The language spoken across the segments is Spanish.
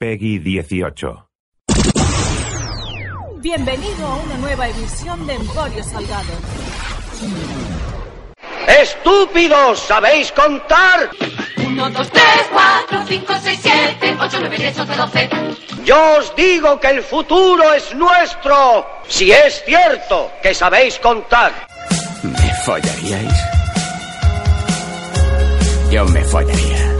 Peggy 18. Bienvenido a una nueva edición de Emporio Salgado. ¡Estúpidos! ¿Sabéis contar? 1, 2, 3, 4, 5, 6, 7, 8, 9, 10, 11, 12. Yo os digo que el futuro es nuestro. Si es cierto que sabéis contar. ¿Me follaríais? Yo me follaría.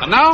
And now?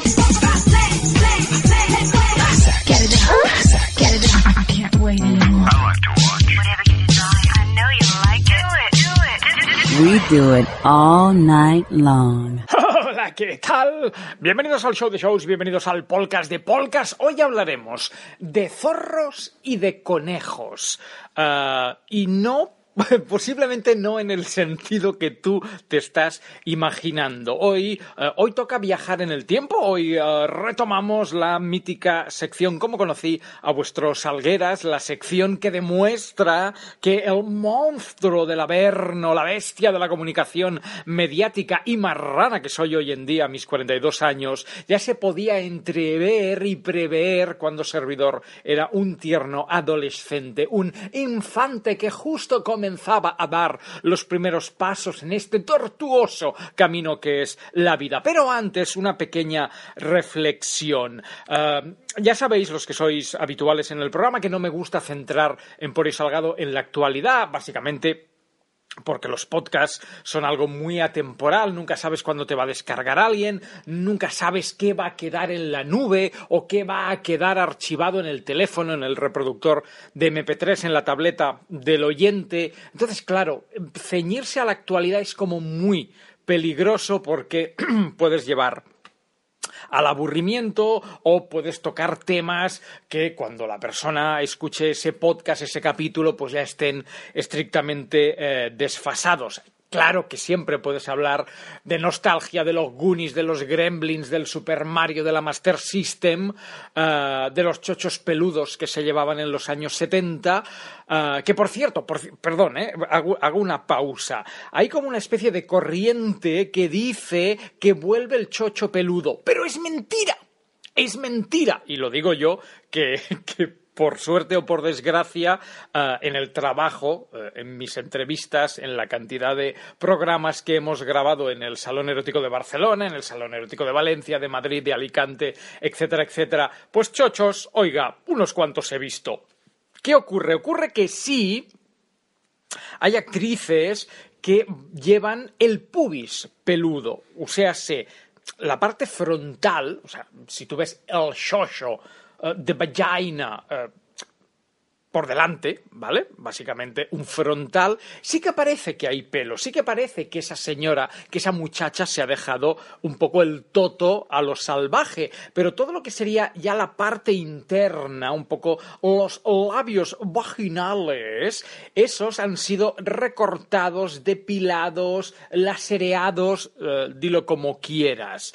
We do it all night long. Hola, ¿qué tal? Bienvenidos al show de shows, bienvenidos al podcast de. Hoy hablaremos de zorros y de conejos. Ah, y no Posiblemente no en el sentido que tú te estás imaginando. Hoy, eh, hoy toca viajar en el tiempo. Hoy eh, retomamos la mítica sección Cómo conocí a vuestros salgueras, la sección que demuestra que el monstruo del averno, la bestia de la comunicación mediática y marrana que soy hoy en día, a mis 42 años, ya se podía entrever y prever cuando servidor era un tierno adolescente, un infante que justo comenzaba a dar los primeros pasos en este tortuoso camino que es la vida. Pero antes, una pequeña reflexión. Uh, ya sabéis, los que sois habituales en el programa, que no me gusta centrar en Por y Salgado en la actualidad, básicamente porque los podcasts son algo muy atemporal, nunca sabes cuándo te va a descargar alguien, nunca sabes qué va a quedar en la nube o qué va a quedar archivado en el teléfono, en el reproductor de MP3, en la tableta del oyente. Entonces, claro, ceñirse a la actualidad es como muy peligroso porque puedes llevar al aburrimiento o puedes tocar temas que cuando la persona escuche ese podcast, ese capítulo, pues ya estén estrictamente eh, desfasados. Claro que siempre puedes hablar de nostalgia, de los Goonies, de los Gremlins, del Super Mario, de la Master System, uh, de los chochos peludos que se llevaban en los años 70. Uh, que por cierto, por, perdón, eh, hago, una pausa. Hay como una especie de corriente que dice que vuelve el chocho peludo. Pero es mentira. Es mentira. Y lo digo yo que por suerte o por desgracia, uh, en el trabajo, uh, en mis entrevistas, en la cantidad de programas que hemos grabado en el Salón Erótico de Barcelona, en el Salón Erótico de Valencia, de Madrid, de Alicante, etcétera, etcétera, pues chochos, oiga, unos cuantos he visto. ¿Qué ocurre? Ocurre que sí hay actrices que llevan el pubis peludo, o sea, se, la parte frontal, o sea, si tú ves el shosho, de vagina uh, por delante, ¿vale? Básicamente un frontal. Sí que parece que hay pelo, sí que parece que esa señora, que esa muchacha se ha dejado un poco el toto a lo salvaje, pero todo lo que sería ya la parte interna, un poco los labios vaginales, esos han sido recortados, depilados, lasereados, uh, dilo como quieras.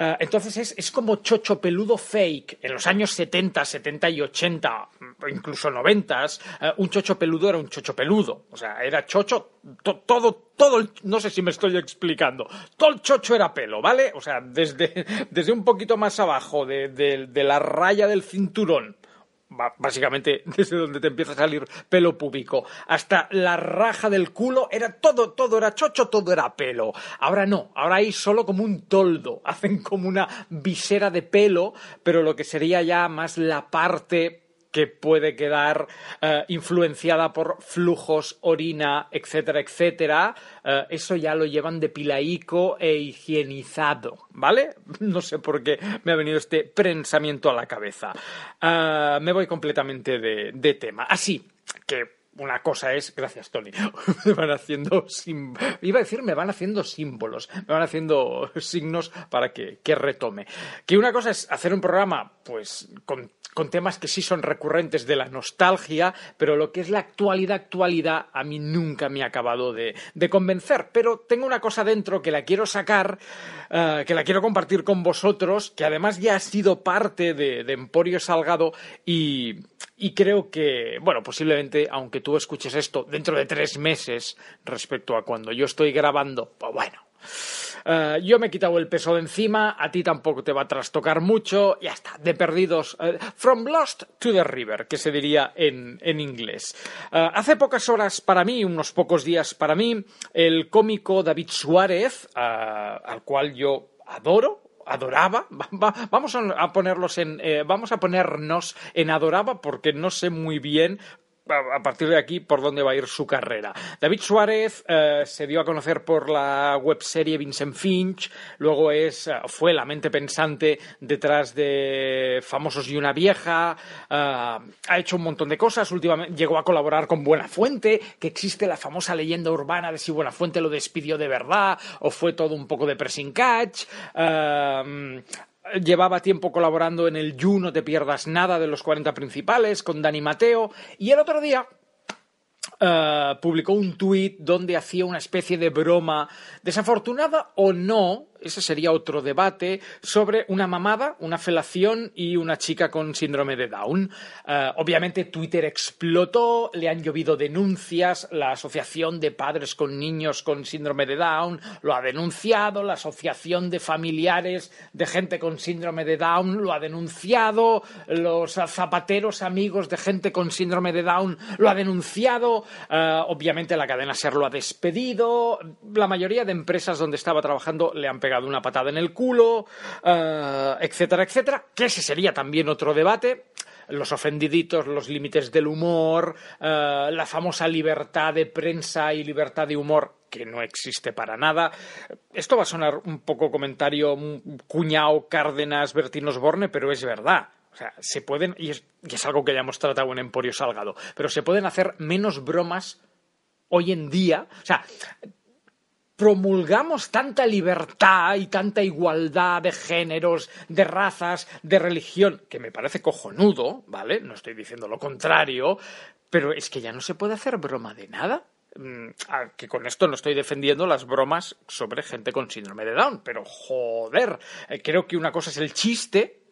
Uh, entonces es, es, como chocho peludo fake. En los años 70, 70 y 80, incluso 90, uh, un chocho peludo era un chocho peludo. O sea, era chocho, to, todo, todo, el, no sé si me estoy explicando. Todo el chocho era pelo, ¿vale? O sea, desde, desde un poquito más abajo de, de, de la raya del cinturón básicamente desde donde te empieza a salir pelo púbico hasta la raja del culo era todo, todo era chocho, todo era pelo. Ahora no, ahora hay solo como un toldo, hacen como una visera de pelo, pero lo que sería ya más la parte que puede quedar eh, influenciada por flujos, orina, etcétera, etcétera, eh, eso ya lo llevan depilaico e higienizado, ¿vale? No sé por qué me ha venido este pensamiento a la cabeza. Eh, me voy completamente de, de tema. Así que una cosa es, gracias Tony, me van haciendo, sim- iba a decir, me van haciendo símbolos, me van haciendo signos para que, que retome. Que una cosa es hacer un programa, pues, con, con temas que sí son recurrentes de la nostalgia, pero lo que es la actualidad, actualidad, a mí nunca me ha acabado de, de convencer. Pero tengo una cosa dentro que la quiero sacar, eh, que la quiero compartir con vosotros, que además ya ha sido parte de, Emporio Salgado y, y creo que, bueno, posiblemente, aunque tú escuches esto dentro de tres meses respecto a cuando yo estoy grabando, pues bueno. eh, yo me he quitado el peso de encima, a ti tampoco te va a trastocar mucho, ya está, de perdidos. eh, from lost to the river, que se diría en, en inglés. Eh, hace pocas horas para mí, unos pocos días para mí, el cómico David Suárez, al cual yo adoro, adoraba Va- va- vamos a ponerlos en vamos a ponernos en adoraba porque no sé muy bien a partir de aquí por dónde va a ir su carrera. David Suárez eh, se dio a conocer por la webserie Vincent Finch, luego es, eh, fue la mente pensante detrás de Famosos y una vieja, eh, ha hecho un montón de cosas, últimamente llegó a colaborar con Buenafuente, que existe la famosa leyenda urbana de si Buenafuente lo despidió de verdad o fue todo un poco de pressing catch. Llevaba tiempo colaborando en el You No Te Pierdas Nada de los 40 principales con Dani Mateo. Y el otro día eh, publicó un tuit donde hacía una especie de broma desafortunada o no, ese sería otro debate, sobre una mamada, una felación y una chica con síndrome de Down. Eh, obviamente Twitter explotó, le han llovido denuncias, la Asociación de Padres con Niños con Síndrome de Down lo ha denunciado, la Asociación de Familiares de Gente con Síndrome de Down lo ha denunciado, los zapateros amigos de gente con síndrome de Down lo ha denunciado, eh, obviamente la cadena SER lo ha despedido, la mayoría de empresas donde estaba trabajando le han pegado una patada en el culo, eh, etcétera, etcétera, que ese sería también otro debate los ofendiditos, los límites del humor, eh, la famosa libertad de prensa y libertad de humor que no existe para nada. Esto va a sonar un poco comentario cuñado Cárdenas Bertín Osborne, pero es verdad. O sea, se pueden, y es, y es algo que ya hemos tratado en Emporio Salgado, pero se pueden hacer menos bromas hoy en día. O sea, promulgamos tanta libertad y tanta igualdad de géneros, de razas, de religión, que me parece cojonudo, ¿vale? No estoy diciendo lo contrario, pero es que ya no se puede hacer broma de nada. Mm, Que con esto no estoy defendiendo las bromas sobre gente con síndrome de Down, pero joder, eh, creo que una cosa es el chiste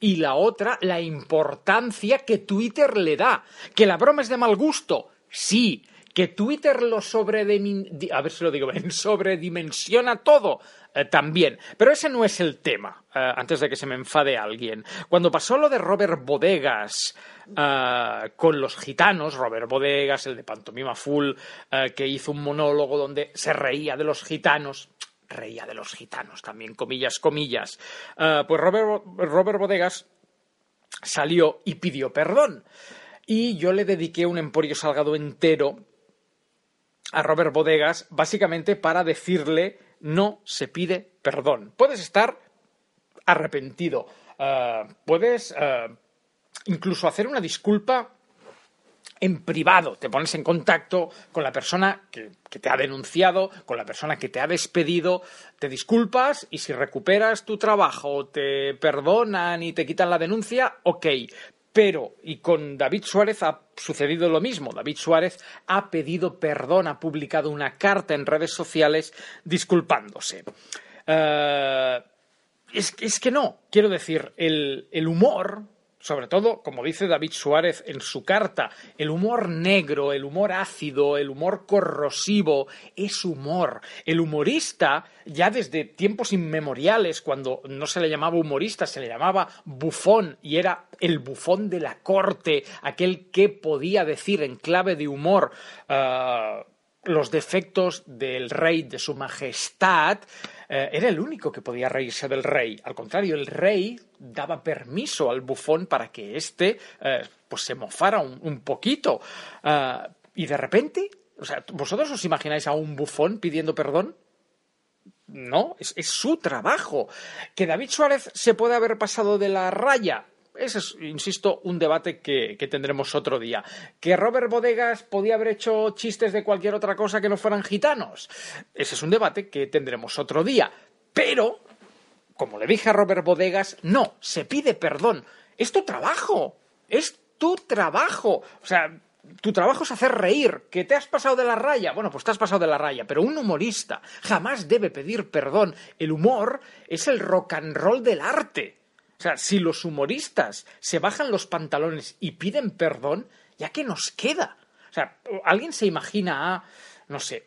y la otra la importancia que Twitter le da. Que la broma es de mal gusto, sí. Que Twitter lo sobredimensiona, a ver si lo digo bien, sobredimensiona todo, eh, también. Pero ese no es el tema, eh, antes de que se me enfade alguien. Cuando pasó lo de Robert Bodegas eh, con los gitanos, Robert Bodegas, el de Pantomima Full, que hizo un monólogo donde se reía de los gitanos, reía de los gitanos también, comillas, comillas. Pues Robert Bodegas salió y pidió perdón. Y yo le dediqué un Emporio Salgado entero a Robert Bodegas, básicamente para decirle no se pide perdón. Puedes estar arrepentido, eh, puedes eh, incluso hacer una disculpa en privado, te pones en contacto con la persona que, que, te ha denunciado, con la persona que te ha despedido, te disculpas y si recuperas tu trabajo, te perdonan y te quitan la denuncia, ok. Pero, y con David Suárez ha sucedido lo mismo. David Suárez ha pedido perdón, ha publicado una carta en redes sociales disculpándose. Uh, es, que no, quiero decir, el humor sobre todo, como dice David Suárez en su carta, el humor negro, el humor ácido, el humor corrosivo, es humor. El humorista, ya desde tiempos inmemoriales, cuando no se le llamaba humorista, se le llamaba bufón y era el bufón de la corte, aquel que podía decir en clave de humor. ah, los defectos del rey, de su majestad, eh, era el único que podía reírse del rey. Al contrario, el rey daba permiso al bufón para que éste eh, pues se mofara un, poquito. Ah, y de repente, o sea, ¿vosotros os imagináis a un bufón pidiendo perdón? No, es, es su trabajo. Que David Suárez se puede haber pasado de la raya. Ese es, insisto, un debate que, tendremos otro día. ¿Que Robert Bodegas podía haber hecho chistes de cualquier otra cosa que no fueran gitanos? Ese es un debate que tendremos otro día. Pero, como le dije a Robert Bodegas, no, se pide perdón. Es tu trabajo. Es tu trabajo. O sea, tu trabajo es hacer reír, que te has pasado de la raya. Bueno, pues te has pasado de la raya, pero un humorista jamás debe pedir perdón. El humor es el rock and roll del arte. Sea, si los humoristas se bajan los pantalones y piden perdón, ¿ya qué nos queda? O sea, ¿alguien se imagina a, no sé,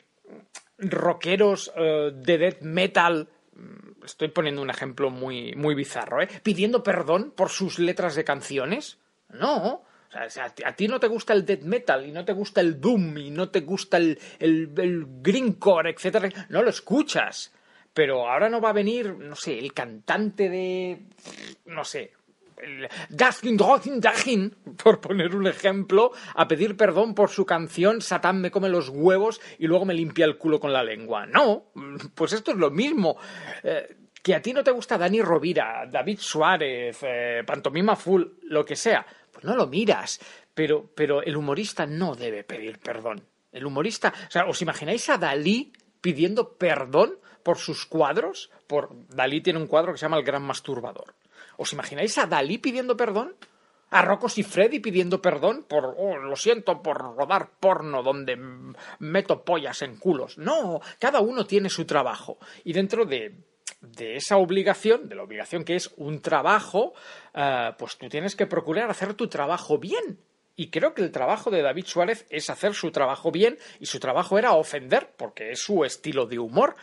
rockeros eh, de death metal? mm, Estoy poniendo un ejemplo muy, muy bizarro, ¿eh? Pidiendo perdón por sus letras de canciones. No. O sea, si a, ti- a ti no te gusta el death metal y no te gusta el doom y no te gusta el, el, el greencore, etcétera, no lo escuchas. Pero ahora no va a venir, no sé, el cantante de, no sé, Dustin Dawson Dagin, por poner un ejemplo, a pedir perdón por su canción Satán me come los huevos y luego me limpia el culo con la lengua. No, pues esto es lo mismo. Eh, que a ti no te gusta Dani Rovira, David Suárez, eh, Pantomima Full, lo que sea, pues no lo miras. Pero, pero el humorista no debe pedir perdón. El humorista, o sea, ¿os imagináis a Dalí pidiendo perdón por sus cuadros? Por Dalí tiene un cuadro que se llama El Gran Masturbador. ¿Os imagináis a Dalí pidiendo perdón? A Rocos y Freddy pidiendo perdón por, oh, lo siento, por rodar porno donde meto pollas en culos. No, cada uno tiene su trabajo. Y dentro de, de esa obligación, de la obligación que es un trabajo, eh, pues tú tienes que procurar hacer tu trabajo bien. Y creo que el trabajo de David Suárez es hacer su trabajo bien y su trabajo era ofender, porque es su estilo de humor.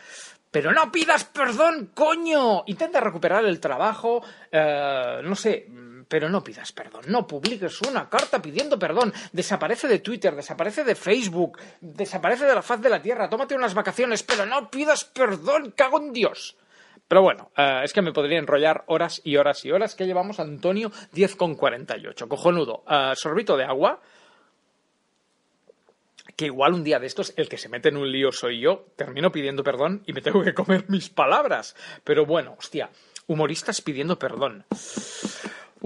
Pero no pidas perdón, coño. Intenta recuperar el trabajo, eh, no sé, pero no pidas perdón. No publiques una carta pidiendo perdón. Desaparece de Twitter, desaparece de Facebook, desaparece de la faz de la Tierra. Tómate unas vacaciones, pero no pidas perdón, cago en Dios. Pero bueno, eh, es que me podría enrollar horas y horas y horas que llevamos Antonio 10 con 48. Cojonudo. Eh, sorbito de agua. Que igual un día de estos, el que se mete en un lío soy yo, termino pidiendo perdón y me tengo que comer mis palabras. Pero bueno, hostia, humoristas pidiendo perdón.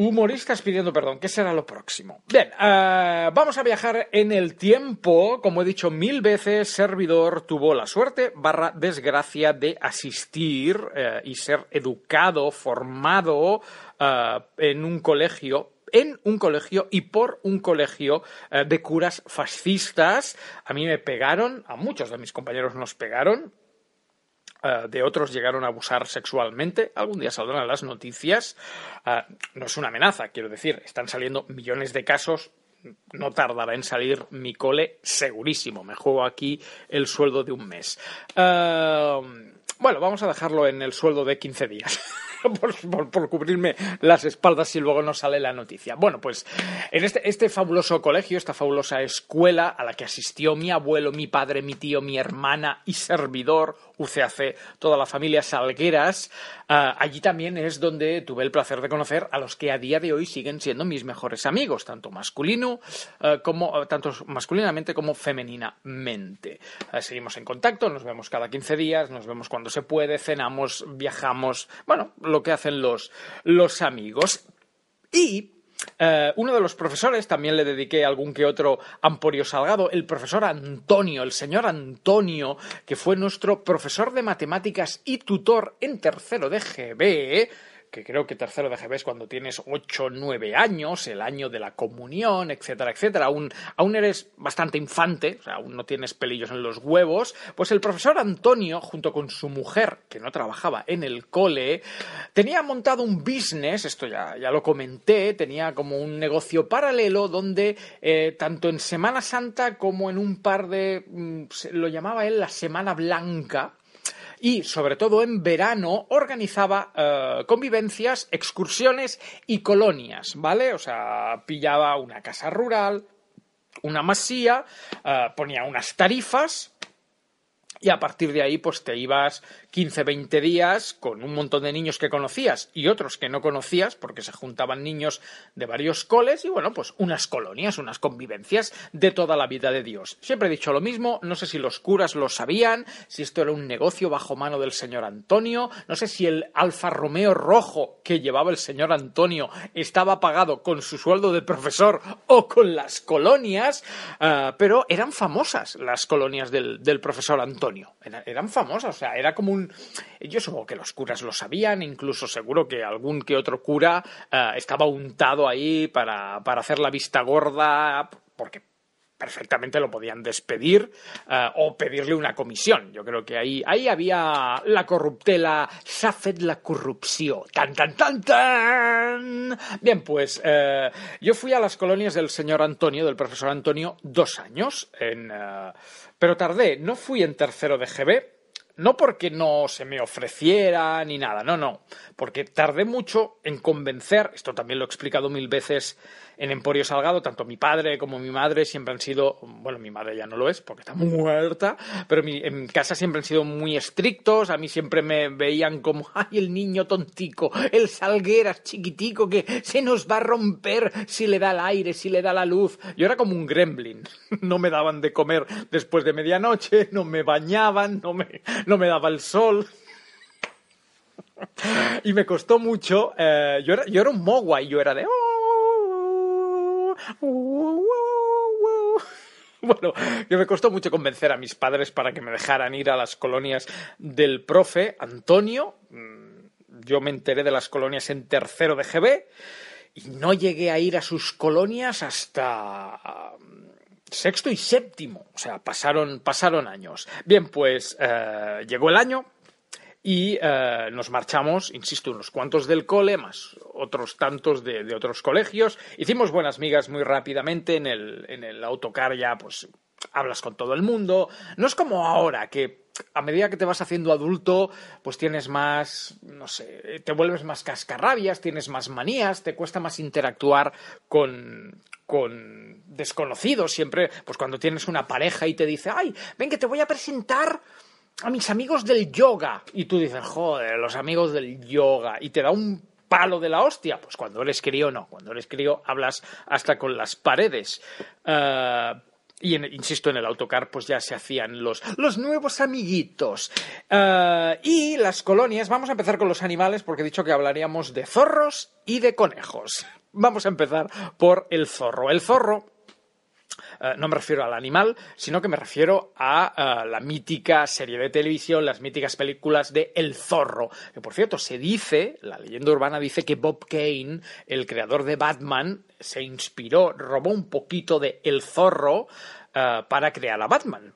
Humoristas pidiendo perdón, ¿qué será lo próximo? Bien, eh, vamos a viajar en el tiempo. Como he dicho mil veces, Servidor tuvo la suerte barra desgracia de asistir eh, y ser educado, formado eh, en un colegio en un colegio y por un colegio de curas fascistas. A mí me pegaron, a muchos de mis compañeros nos pegaron, Uh, de otros llegaron a abusar sexualmente. Algún día saldrán las noticias. Uh, no es una amenaza, quiero decir, están saliendo millones de casos. No tardará en salir mi cole, segurísimo. Me juego aquí el sueldo de un mes. Uh, bueno, vamos a dejarlo en el sueldo de 15 días. Por, cubrirme las espaldas si luego no sale la noticia. Bueno, pues en este, este, fabuloso colegio, esta fabulosa escuela a la que asistió mi abuelo, mi padre, mi tío, mi hermana y servidor, UCAC, toda la familia Salgueras, uh, allí también es donde tuve el placer de conocer a los que a día de hoy siguen siendo mis mejores amigos, tanto masculino uh, como uh, tanto masculinamente como femeninamente. seguimos en contacto, nos vemos cada 15 días, nos vemos cuando se puede, cenamos, viajamos, bueno, lo que hacen los, los amigos. Y Uh, uno de los profesores, también le dediqué algún que otro Amporio Salgado, el profesor Antonio, el señor Antonio, que fue nuestro profesor de matemáticas y tutor en tercero de GB, que creo que tercero de GB es cuando tienes 8 o 9 años, el año de la comunión, etcétera, etcétera, aún, aún eres bastante infante, o sea, aún no tienes pelillos en los huevos, pues el profesor Antonio, junto con su mujer, que no trabajaba en el cole, tenía montado un business, esto ya, ya lo comenté, tenía como un negocio paralelo donde eh, tanto en Semana Santa como en un par de, mm, lo llamaba él la Semana Blanca, y sobre todo en verano organizaba eh, convivencias, excursiones y colonias, ¿vale? O sea, pillaba una casa rural, una masía, eh, ponía unas tarifas y a partir de ahí pues te ibas 15, 20 días con un montón de niños que conocías y otros que no conocías porque se juntaban niños de varios coles y bueno, pues unas colonias, unas convivencias de toda la vida de Dios. Siempre he dicho lo mismo, no sé si los curas lo sabían, si esto era un negocio bajo mano del señor Antonio, no sé si el Alfa Romeo rojo que llevaba el señor Antonio estaba pagado con su sueldo de profesor o con las colonias, ah, pero eran famosas las colonias del, del profesor Antonio. Era- eran famosas, o sea, era como un... Yo supongo que los curas lo sabían, incluso seguro que algún que otro cura ah, estaba untado ahí para, para hacer la vista gorda, porque perfectamente lo podían despedir eh, o pedirle una comisión. Yo creo que ahí, ahí había la corruptela, s'ha fet la corrupció. Tan, tan, tan, tan. Bien, pues eh, yo fui a las colonias del señor Antonio, del profesor Antonio, dos años, en, eh, pero tardé, no fui en tercero de GB, no porque no se me ofreciera ni nada, no, no, porque tardé mucho en convencer, esto también lo he explicado mil veces en Emporio Salgado, tanto mi padre como mi madre siempre han sido, bueno, mi madre ya no lo es porque está muerta, pero mi- en casa siempre han sido muy estrictos, a mí siempre me veían como, ay, el niño tontico, el salgueras chiquitico que se nos va a romper si le da el aire, si le da la luz. Yo era como un gremlin, no me daban de comer después de medianoche, no me bañaban, no me, no me daba el sol. Y me costó mucho. eh, yo, era, yo era un mogwai, yo era de. Bueno, que me costó mucho convencer a mis padres para que me dejaran ir a las colonias del profe Antonio. Mm, Yo me enteré de las colonias en tercero de GB y no llegué a ir a sus colonias hasta sexto y séptimo. O sea, pasaron, pasaron años. Bien, pues eh, llegó el año y eh, nos marchamos, insisto, unos cuantos del cole, más otros tantos de, de otros colegios. Hicimos buenas migas muy rápidamente en el, en el autocar ya, pues hablas con todo el mundo. No es como ahora, que a medida que te vas haciendo adulto, pues tienes más, no sé, te vuelves más cascarrabias, tienes más manías, te cuesta más interactuar con, con desconocidos. Siempre, pues cuando tienes una pareja y te dice, ay, ven que te voy a presentar a mis amigos del yoga. Y tú dices, joder, los amigos del yoga. Y te da un palo de la hostia. Pues cuando eres crío, no. Cuando eres crío, hablas hasta con las paredes. Eh, y en- insisto, en el autocar, pues ya se hacían los, los nuevos amiguitos. Eh, y las colonias, vamos a empezar con los animales, porque he dicho que hablaríamos de zorros y de conejos. Vamos a empezar por el zorro. El zorro eh, no me refiero al animal, sino que me refiero a eh, la mítica serie de televisión, las míticas películas de El Zorro. Que por cierto, se dice, la leyenda urbana dice que Bob Kane, el creador de Batman, se inspiró, robó un poquito de El Zorro eh, para crear a Batman.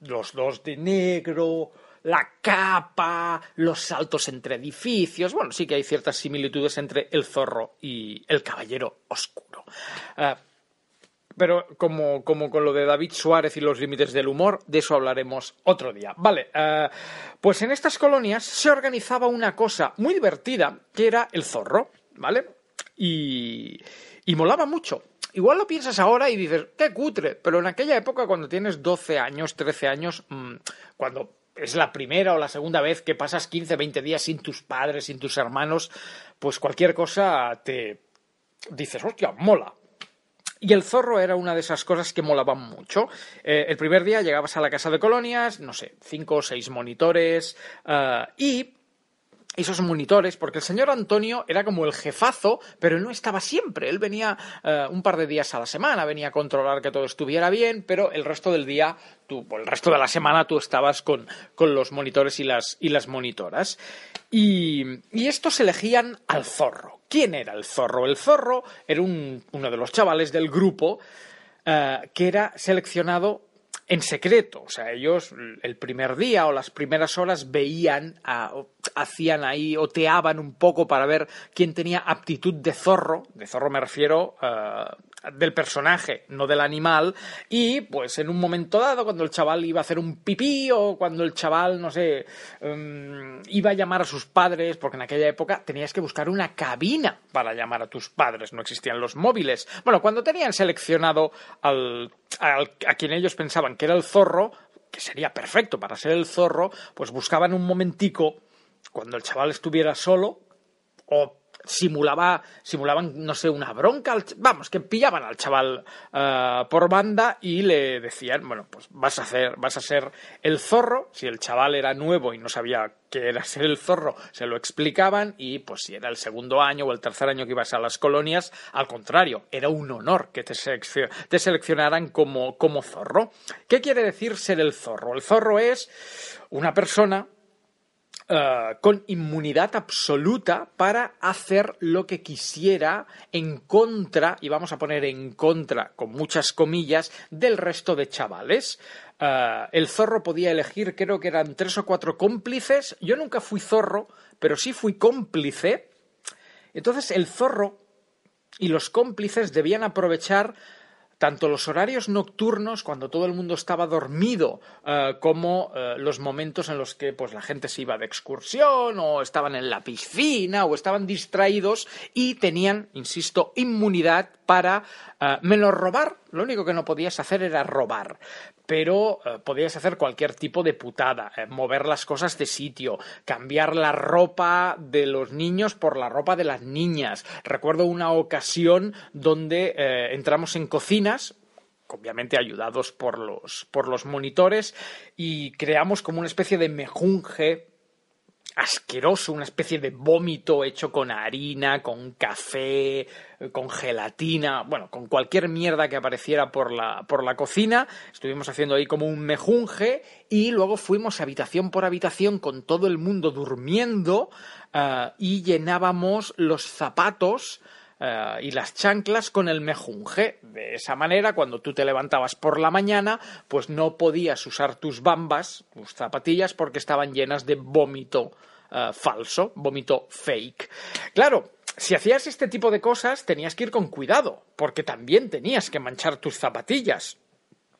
Los dos de negro, la capa, los saltos entre edificios. Bueno, sí que hay ciertas similitudes entre el zorro y el caballero oscuro. Pero como, como con lo de David Suárez y los límites del humor, de eso hablaremos otro día. Vale, eh, pues en estas colonias se organizaba una cosa muy divertida, que era el zorro, ¿vale? Y, y molaba mucho. Igual lo piensas ahora y dices, qué cutre, pero en aquella época cuando tienes 12 años, 13 años, mm, cuando es la primera o la segunda vez que pasas 15, 20 días sin tus padres, sin tus hermanos, pues cualquier cosa te dices, hostia, mola. Y el zorro era una de esas cosas que molaban mucho. Eh, el primer día llegabas a la casa de colonias, no sé, cinco o seis monitores, eh, y esos monitores, porque el señor Antonio era como el jefazo, pero no estaba siempre. Él venía eh, un par de días a la semana, venía a controlar que todo estuviera bien, pero el resto del día, tú, el resto de la semana tú estabas con, con los monitores y las, y las monitoras. Y, y estos elegían al zorro. ¿Quién era el zorro? El zorro era un- uno de los chavales del grupo eh, que era seleccionado en secreto. O sea, ellos el primer día o las primeras horas veían, hacían ahí, oteaban un poco para ver quién tenía aptitud de zorro. De zorro me refiero eh, del personaje, no del animal. Y pues en un momento dado, cuando el chaval iba a hacer un pipí o cuando el chaval, no sé, em, iba a llamar a sus padres, porque en aquella época tenías que buscar una cabina para llamar a tus padres, no existían los móviles. Bueno, cuando tenían seleccionado al, al- a quien ellos pensaban que era el zorro, que sería perfecto para ser el zorro, pues buscaban un momentico cuando el chaval estuviera solo o simulaba simulaban no sé una bronca al vamos que pillaban al chaval eh, por banda y le decían bueno pues vas a hacer vas a ser el zorro si el chaval era nuevo y no sabía qué era ser el zorro se lo explicaban y pues si era el segundo año o el tercer año que ibas a las colonias al contrario era un honor que te, te seleccionaran como como zorro. Qué quiere decir ser el zorro el zorro es una persona eh, con inmunidad absoluta para hacer lo que quisiera en contra, y vamos a poner en contra con muchas comillas, del resto de chavales. Eh, el zorro podía elegir, creo que eran tres o cuatro cómplices. Yo nunca fui zorro, pero sí fui cómplice. Entonces el zorro y los cómplices debían aprovechar tanto los horarios nocturnos, cuando todo el mundo estaba dormido, eh, como eh, los momentos en los que pues, la gente se iba de excursión, o estaban en la piscina, o estaban distraídos y tenían, insisto, inmunidad para eh, menos robar. Lo único que no podías hacer era robar, pero eh, podías hacer cualquier tipo de putada, eh, mover las cosas de sitio, cambiar la ropa de los niños por la ropa de las niñas. Recuerdo una ocasión donde eh, entramos en cocinas, obviamente ayudados por los, por los monitores, y creamos como una especie de mejunje asqueroso, una especie de vómito hecho con harina, con café, con gelatina, bueno, con cualquier mierda que apareciera por la, por la cocina. Estuvimos haciendo ahí como un mejunje y luego fuimos habitación por habitación con todo el mundo durmiendo eh, y llenábamos los zapatos eh, y las chanclas con el mejunje. De esa manera, cuando tú te levantabas por la mañana, pues no podías usar tus bambas, tus zapatillas, porque estaban llenas de vómito eh, falso, vómito fake. Claro, si hacías este tipo de cosas, tenías que ir con cuidado, porque también tenías que manchar tus zapatillas.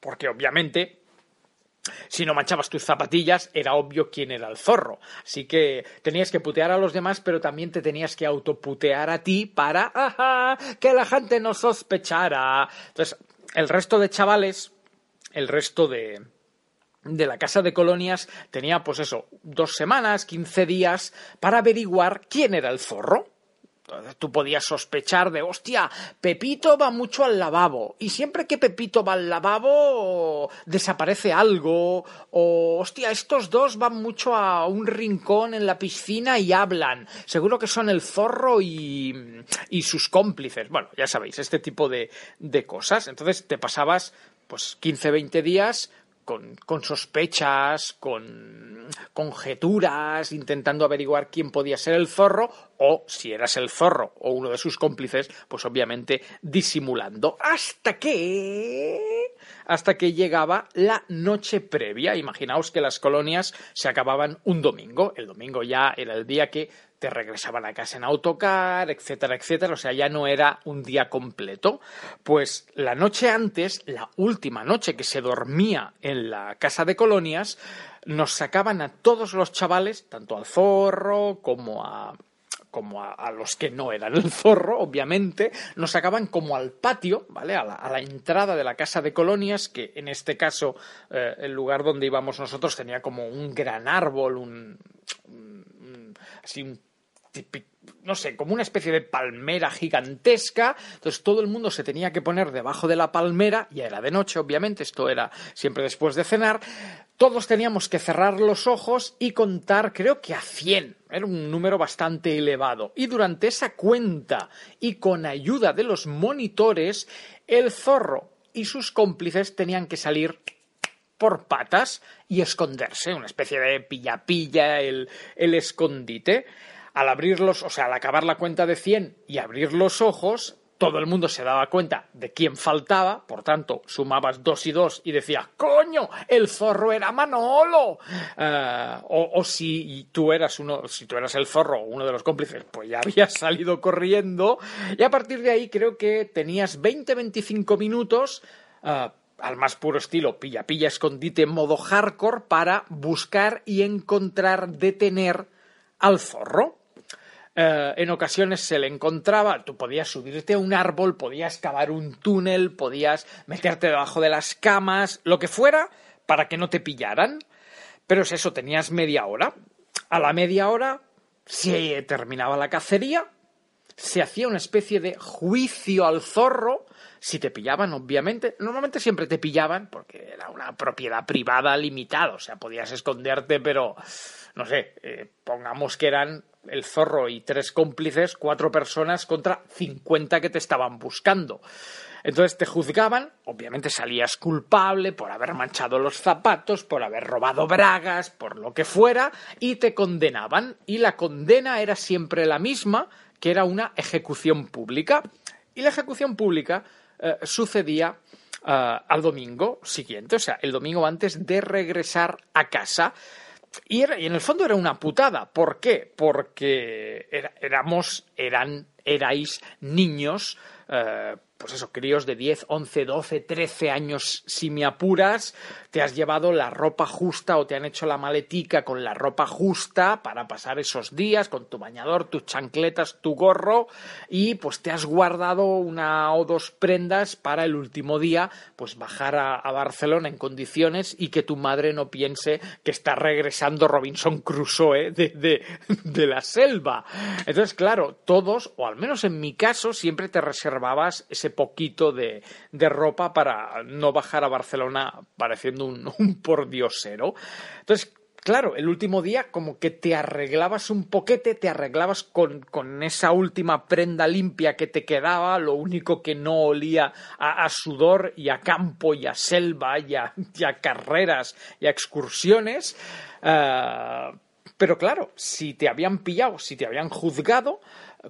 Porque obviamente si no manchabas tus zapatillas, era obvio quién era el zorro. Así que tenías que putear a los demás, pero también te tenías que autoputear a ti para ¡ajá! que la gente no sospechara. Entonces, el resto de chavales, el resto de, de la casa de colonias tenía, pues eso, dos semanas, quince días para averiguar quién era el zorro. Tú podías sospechar de, hostia, Pepito va mucho al lavabo y siempre que Pepito va al lavabo desaparece algo o, hostia, estos dos van mucho a un rincón en la piscina y hablan. Seguro que son el zorro y, y sus cómplices. Bueno, ya sabéis, este tipo de, de cosas. Entonces te pasabas pues 15, 20 días con, sospechas, con conjeturas, intentando averiguar quién podía ser el zorro, o si eras el zorro o uno de sus cómplices, pues obviamente disimulando. Hasta que. hasta que llegaba la noche previa. Imaginaos que las colonias se acababan un domingo. El domingo ya era el día que te regresaban a casa en autocar, etcétera, etcétera. O sea, ya no era un día completo. Pues la noche antes, la última noche que se dormía en la casa de colonias, nos sacaban a todos los chavales, tanto al zorro como a como a, a los que no eran el zorro, obviamente, nos sacaban como al patio, ¿vale? A la, entrada de la casa de colonias, que en este caso eh, el lugar donde íbamos nosotros tenía como un gran árbol, un, un- así un no sé, como una especie de palmera gigantesca. Entonces todo el mundo se tenía que poner debajo de la palmera, ya era de noche, obviamente, esto era siempre después de cenar. todos teníamos que cerrar los ojos y contar, creo que a 100. Era un número bastante elevado. Y durante esa cuenta y con ayuda de los monitores, el zorro y sus cómplices tenían que salir por patas y esconderse, una especie de pilla-pilla, el, el escondite. Al abrirlos, o sea, al acabar la cuenta de 100 y abrir los ojos, todo el mundo se daba cuenta de quién faltaba, por tanto, sumabas dos y dos y decías, coño, el zorro era Manolo. Eh, o, si tú eras uno, si tú eras el zorro uno de los cómplices, pues ya habías salido corriendo. Y a partir de ahí creo que tenías 20-25 minutos. eh, al más puro estilo pilla pilla escondite en modo hardcore para buscar y encontrar detener al zorro. Eh, en ocasiones se le encontraba, tú podías subirte a un árbol, podías cavar un túnel, podías meterte debajo de las camas, lo que fuera, para que no te pillaran. Pero es eso, tenías media hora. A la media hora se terminaba la cacería, se hacía una especie de juicio al zorro, si te pillaban, obviamente. Normalmente siempre te pillaban porque era una propiedad privada limitada, o sea, podías esconderte, pero no sé, eh, pongamos que eran el zorro y tres cómplices, cuatro personas contra 50 que te estaban buscando. Entonces te juzgaban, obviamente salías culpable por haber manchado los zapatos, por haber robado bragas, por lo que fuera, y te condenaban. Y la condena era siempre la misma, que era una ejecución pública. Y la ejecución pública eh, sucedía eh, al domingo siguiente, o sea, el domingo antes de regresar a casa. Y, era- y en el fondo era una putada. ¿Por qué? Porque éramos, eran, erais niños, eh, pues eso, críos de 10, 11, 12, 13 años, si me apuras, te has llevado la ropa justa o te han hecho la maletica con la ropa justa para pasar esos días con tu bañador, tus chancletas, tu gorro y pues te has guardado una o dos prendas para el último día, pues bajar a, Barcelona en condiciones y que tu madre no piense que está regresando Robinson Crusoe de, de, de la selva. Entonces, claro, todos, o al menos en mi caso, siempre te reservabas ese poquito de, de ropa para no bajar a Barcelona pareciendo un, un pordiosero. Entonces, Claro, el último día como que te arreglabas un poquete, te arreglabas con, con esa última prenda limpia que te quedaba, lo único que no olía a, sudor y a campo y a selva y a, carreras y a excursiones. Eh, pero claro, si te habían pillado, si te habían juzgado,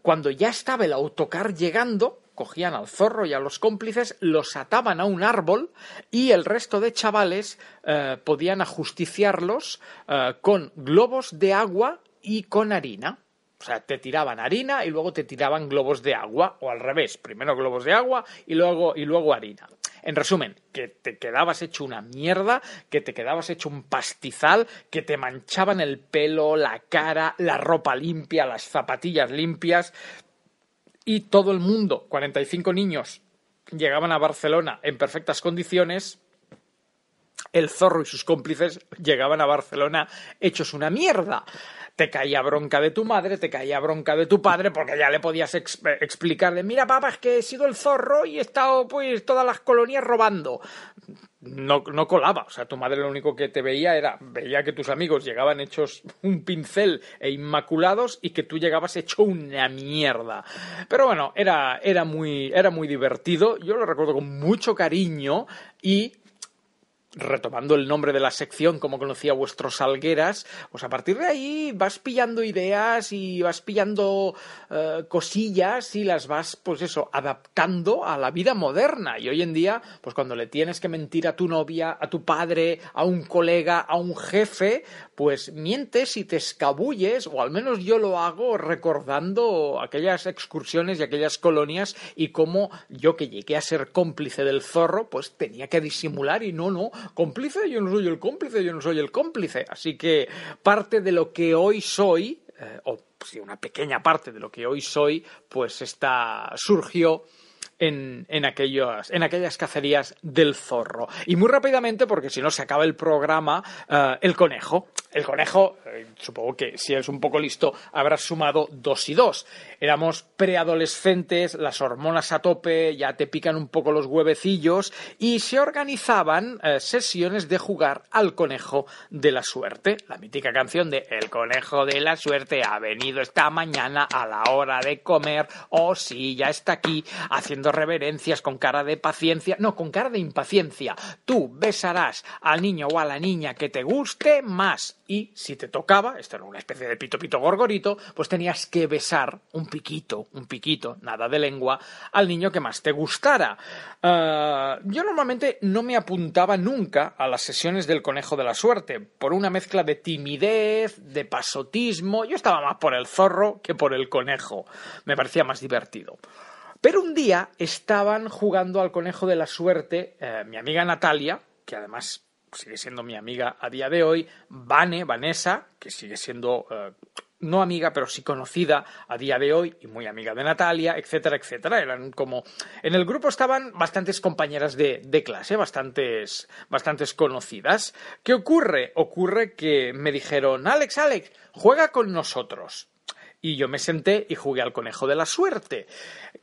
cuando ya estaba el autocar llegando, cogían al zorro y a los cómplices, los ataban a un árbol y el resto de chavales eh, podían ajusticiarlos eh, con globos de agua y con harina. O sea, te tiraban harina y luego te tiraban globos de agua, o al revés, primero globos de agua y luego, y luego harina. En resumen, que te quedabas hecho una mierda, que te quedabas hecho un pastizal, que te manchaban el pelo, la cara, la ropa limpia, las zapatillas limpias, y todo el mundo, 45 niños, llegaban a Barcelona en perfectas condiciones, el zorro y sus cómplices llegaban a Barcelona hechos una mierda. Te caía bronca de tu madre, te caía bronca de tu padre, porque ya le podías ex- explicarle, mira papá, es que he sido el zorro y he estado pues todas las colonias robando. No, no colaba, o sea, tu madre lo único que te veía era, veía que tus amigos llegaban hechos un pincel e inmaculados y que tú llegabas hecho una mierda. Pero bueno, era, era, muy, era muy divertido, yo lo recuerdo con mucho cariño y retomando el nombre de la sección, como conocía vuestros Salgueras, pues a partir de ahí vas pillando ideas y vas pillando eh, cosillas y las vas, pues eso, adaptando a la vida moderna. Y hoy en día, pues cuando le tienes que mentir a tu novia, a tu padre, a un colega, a un jefe, pues mientes y te escabulles, o al menos yo lo hago recordando aquellas excursiones y aquellas colonias y cómo yo que llegué a ser cómplice del zorro, pues tenía que disimular y no, no, cómplice, yo no soy el cómplice, yo no soy el cómplice. Así que parte de lo que hoy soy, eh, o una pequeña parte de lo que hoy soy, pues está, surgió en, en, aquellos, en aquellas cacerías del zorro. Y muy rápidamente, porque si no se acaba el programa, eh, el conejo. El conejo, eh, supongo que si eres un poco listo habrás sumado dos y dos. Éramos preadolescentes, las hormonas a tope, ya te pican un poco los huevecillos y se organizaban eh, sesiones de jugar al conejo de la suerte. La mítica canción de El conejo de la suerte ha venido esta mañana a la hora de comer. Oh, sí, ya está aquí, haciendo reverencias con cara de paciencia. No, con cara de impaciencia. Tú besarás al niño o a la niña que te guste más. Y si te tocaba, esto era una especie de pito pito gorgorito, pues tenías que besar un piquito, un piquito, nada de lengua, al niño que más te gustara. Ah, yo normalmente no me apuntaba nunca a las sesiones del conejo de la suerte, por una mezcla de timidez, de pasotismo. Yo estaba más por el zorro que por el conejo. Me parecía más divertido. Pero un día estaban jugando al conejo de la suerte eh, mi amiga Natalia, que además sigue siendo mi amiga a día de hoy, Vane, Vanessa, que sigue siendo eh, no amiga, pero sí conocida a día de hoy y muy amiga de Natalia, etcétera, etcétera. Eran como. En el grupo estaban bastantes compañeras de, de clase, bastantes, bastantes conocidas. ¿Qué ocurre? Ocurre que me dijeron, Alex, Alex, juega con nosotros. Y yo me senté y jugué al conejo de la suerte.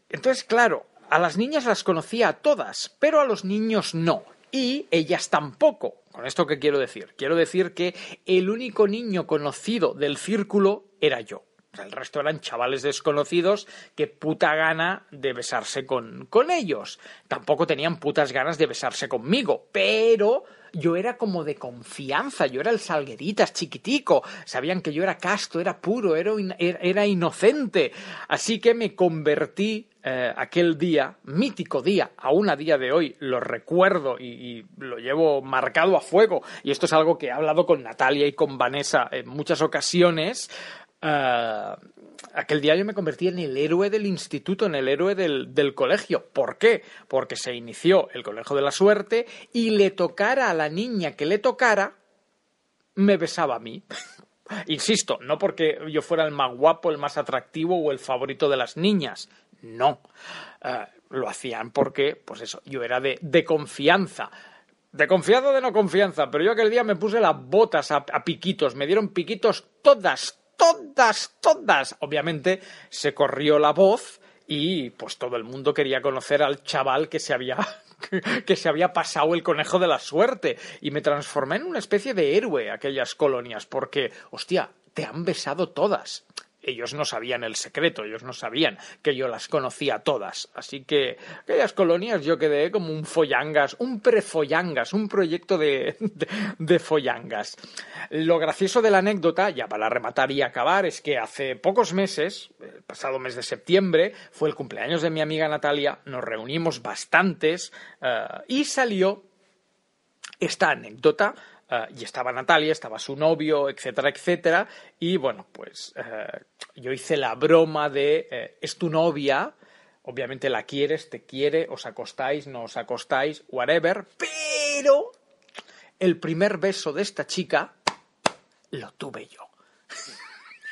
Entonces, claro, a las niñas las conocía a todas, pero a los niños no y ellas tampoco. ¿Con esto qué quiero decir? Quiero decir que el único niño conocido del círculo era yo. el resto eran chavales desconocidos que puta gana de besarse con, con ellos. Tampoco tenían putas ganas de besarse conmigo, pero yo era como de confianza, yo era el salgueritas chiquitico, sabían que yo era casto, era puro, era, era inocente, así que me convertí eh, aquel día, mítico día, aún a día de hoy lo recuerdo y, lo llevo marcado a fuego, y esto es algo que he hablado con Natalia y con Vanessa en muchas ocasiones, eh, aquel día yo me convertí en el héroe del instituto, en el héroe del, colegio. ¿Por qué? Porque se inició el colegio de la suerte y le tocara a la niña que le tocara, me besaba a mí. Insisto, no porque yo fuera el más guapo, el más atractivo o el favorito de las niñas. No. Eh, lo hacían porque, pues eso, yo era de, de confianza. De confianza o de no confianza, pero yo aquel día me puse las botas a, a piquitos, me dieron piquitos todas, todas, todas. Obviamente se corrió la voz y pues todo el mundo quería conocer al chaval que se había que se había pasado el conejo de la suerte y me transformé en una especie de héroe aquellas colonias porque hostia, te han besado todas ellos no sabían el secreto, ellos no sabían que yo las conocía todas. Así que aquellas colonias yo quedé como un follangas, un prefollangas, un proyecto de, de, follangas. Lo gracioso de la anécdota, ya para rematar y acabar, es que hace pocos meses, el pasado mes de septiembre, fue el cumpleaños de mi amiga Natalia, nos reunimos bastantes eh, y salió esta anécdota Y estaba Natalia, estaba su novio, etcétera, etcétera. Y bueno, pues yo hice la broma de es tu novia, obviamente la quieres, te quiere, os acostáis, no os acostáis, whatever, pero el primer beso de esta chica lo tuve yo.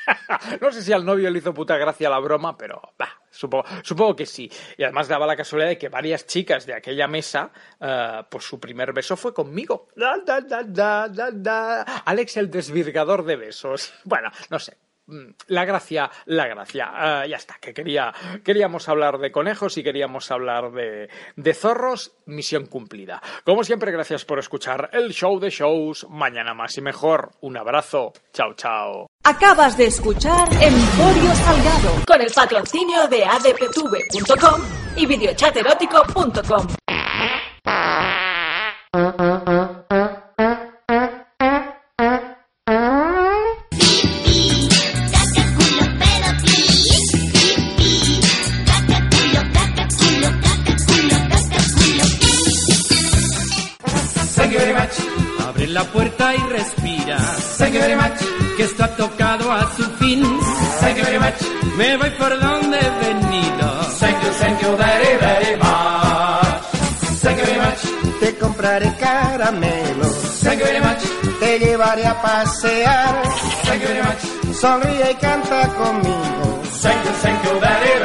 no sé si al novio le hizo puta gracia la broma, pero bah, Supongo, supongo, que sí. Y además daba la casualidad de que varias chicas de aquella mesa, uh, pues su primer beso fue conmigo. Da, da, da, Alex el desvirgador de besos. Bueno, no sé. Mm, la gracia, la gracia. Uh, ya está, que quería, queríamos hablar de conejos y queríamos hablar de, de zorros. Misión cumplida. Como siempre, gracias por escuchar el show de shows. Mañana más y mejor. Un abrazo. Chao, chao. Acabas de escuchar Emporio Salgado con el patrocinio de adptv.com y videochaterótico.com. Me voy por donde he venido. Thank you, thank you very, very much. Thank you very much. Te compraré caramelos. Thank you very much. Te llevaré a pasear. Thank you very much. Sonríe y canta conmigo. Thank you, thank you very, very much.